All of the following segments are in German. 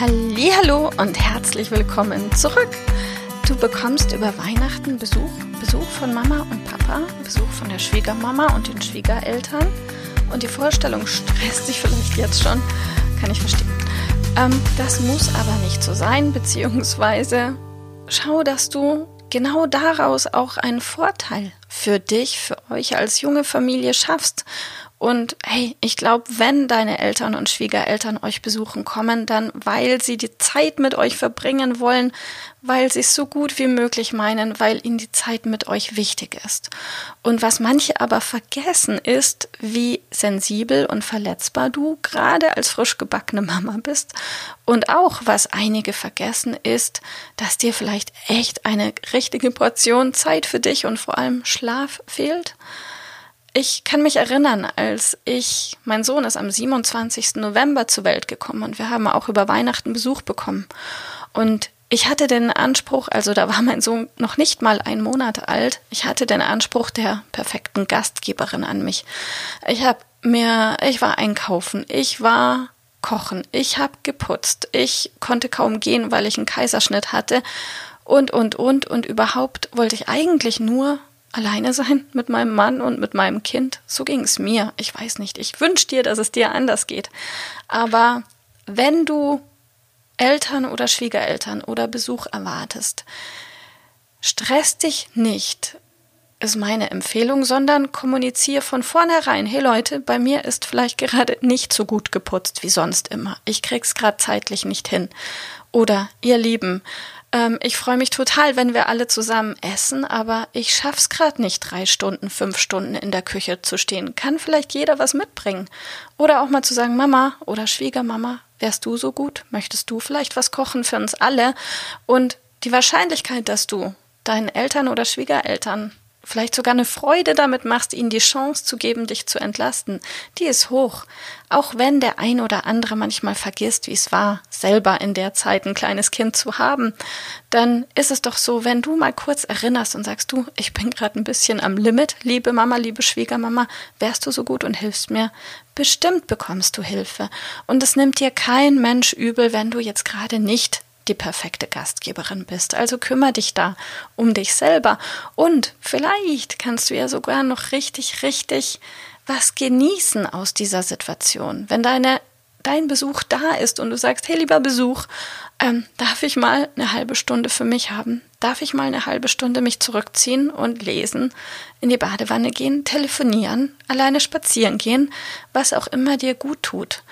Hallo und herzlich willkommen zurück. Du bekommst über Weihnachten Besuch, Besuch von Mama und Papa, Besuch von der Schwiegermama und den Schwiegereltern. Und die Vorstellung stresst dich vielleicht jetzt schon, kann ich verstehen. Ähm, das muss aber nicht so sein, beziehungsweise schau, dass du genau daraus auch einen Vorteil für dich, für euch als junge Familie schaffst und hey, ich glaube, wenn deine Eltern und Schwiegereltern euch besuchen kommen, dann weil sie die Zeit mit euch verbringen wollen, weil sie es so gut wie möglich meinen, weil ihnen die Zeit mit euch wichtig ist. Und was manche aber vergessen ist, wie sensibel und verletzbar du gerade als frisch gebackene Mama bist. Und auch was einige vergessen ist, dass dir vielleicht echt eine richtige Portion Zeit für dich und vor allem Schlaf fehlt. Ich kann mich erinnern, als ich, mein Sohn ist am 27. November zur Welt gekommen und wir haben auch über Weihnachten Besuch bekommen. Und ich hatte den Anspruch, also da war mein Sohn noch nicht mal ein Monat alt, ich hatte den Anspruch der perfekten Gastgeberin an mich. Ich habe mir, ich war einkaufen, ich war kochen, ich habe geputzt, ich konnte kaum gehen, weil ich einen Kaiserschnitt hatte und, und, und, und überhaupt wollte ich eigentlich nur alleine sein mit meinem Mann und mit meinem Kind. So ging es mir. Ich weiß nicht. Ich wünsche dir, dass es dir anders geht. Aber wenn du Eltern oder Schwiegereltern oder Besuch erwartest, stress dich nicht, ist meine Empfehlung, sondern kommuniziere von vornherein. Hey Leute, bei mir ist vielleicht gerade nicht so gut geputzt wie sonst immer. Ich krieg's gerade zeitlich nicht hin. Oder ihr Lieben, ähm, ich freue mich total, wenn wir alle zusammen essen, aber ich schaff's gerade nicht, drei Stunden, fünf Stunden in der Küche zu stehen. Kann vielleicht jeder was mitbringen? Oder auch mal zu sagen, Mama oder Schwiegermama, wärst du so gut? Möchtest du vielleicht was kochen für uns alle? Und die Wahrscheinlichkeit, dass du deinen Eltern oder Schwiegereltern vielleicht sogar eine Freude damit machst, ihnen die Chance zu geben, dich zu entlasten, die ist hoch. Auch wenn der ein oder andere manchmal vergisst, wie es war, selber in der Zeit ein kleines Kind zu haben, dann ist es doch so, wenn du mal kurz erinnerst und sagst, du, ich bin gerade ein bisschen am Limit, liebe Mama, liebe Schwiegermama, wärst du so gut und hilfst mir? Bestimmt bekommst du Hilfe. Und es nimmt dir kein Mensch übel, wenn du jetzt gerade nicht die perfekte Gastgeberin bist. Also kümmere dich da um dich selber. Und vielleicht kannst du ja sogar noch richtig, richtig was genießen aus dieser Situation. Wenn deine, dein Besuch da ist und du sagst, hey lieber Besuch, ähm, darf ich mal eine halbe Stunde für mich haben? Darf ich mal eine halbe Stunde mich zurückziehen und lesen, in die Badewanne gehen, telefonieren, alleine spazieren gehen, was auch immer dir gut tut?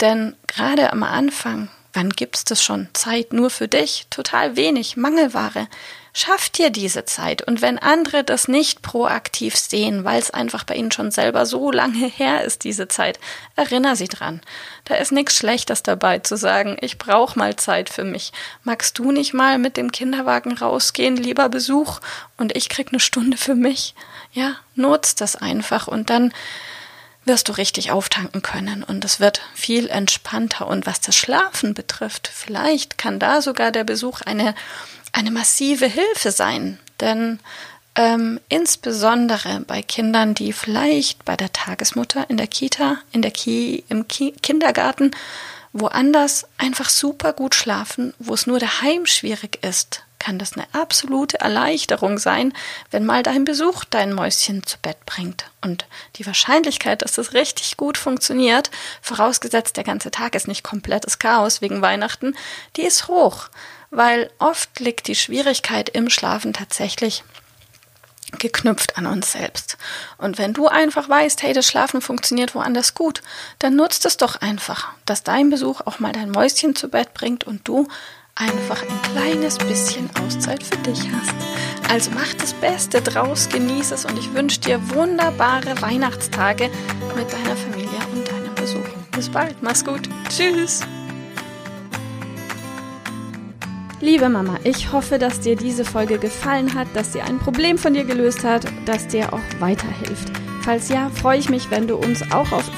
Denn gerade am Anfang Wann gibt's das schon? Zeit nur für dich? Total wenig, Mangelware. Schaff dir diese Zeit. Und wenn andere das nicht proaktiv sehen, weil es einfach bei ihnen schon selber so lange her ist, diese Zeit, erinner sie dran. Da ist nichts Schlechtes dabei zu sagen, ich brauche mal Zeit für mich. Magst du nicht mal mit dem Kinderwagen rausgehen, lieber Besuch, und ich krieg eine Stunde für mich? Ja, nutzt das einfach und dann wirst du richtig auftanken können und es wird viel entspannter. Und was das Schlafen betrifft, vielleicht kann da sogar der Besuch eine, eine massive Hilfe sein. Denn ähm, insbesondere bei Kindern, die vielleicht bei der Tagesmutter in der Kita, in der Ki im Ki Kindergarten, woanders einfach super gut schlafen, wo es nur daheim schwierig ist, kann das eine absolute Erleichterung sein, wenn mal dein Besuch dein Mäuschen zu Bett bringt. Und die Wahrscheinlichkeit, dass das richtig gut funktioniert, vorausgesetzt der ganze Tag ist nicht komplettes Chaos wegen Weihnachten, die ist hoch, weil oft liegt die Schwierigkeit im Schlafen tatsächlich geknüpft an uns selbst. Und wenn du einfach weißt, hey, das Schlafen funktioniert woanders gut, dann nutzt es doch einfach, dass dein Besuch auch mal dein Mäuschen zu Bett bringt und du einfach ein kleines bisschen Auszeit für dich hast. Also mach das Beste draus, genieße es und ich wünsche dir wunderbare Weihnachtstage mit deiner Familie und deinem Besuch. Bis bald, mach's gut. Tschüss. Liebe Mama, ich hoffe, dass dir diese Folge gefallen hat, dass sie ein Problem von dir gelöst hat, dass dir auch weiterhilft. Falls ja, freue ich mich, wenn du uns auch auf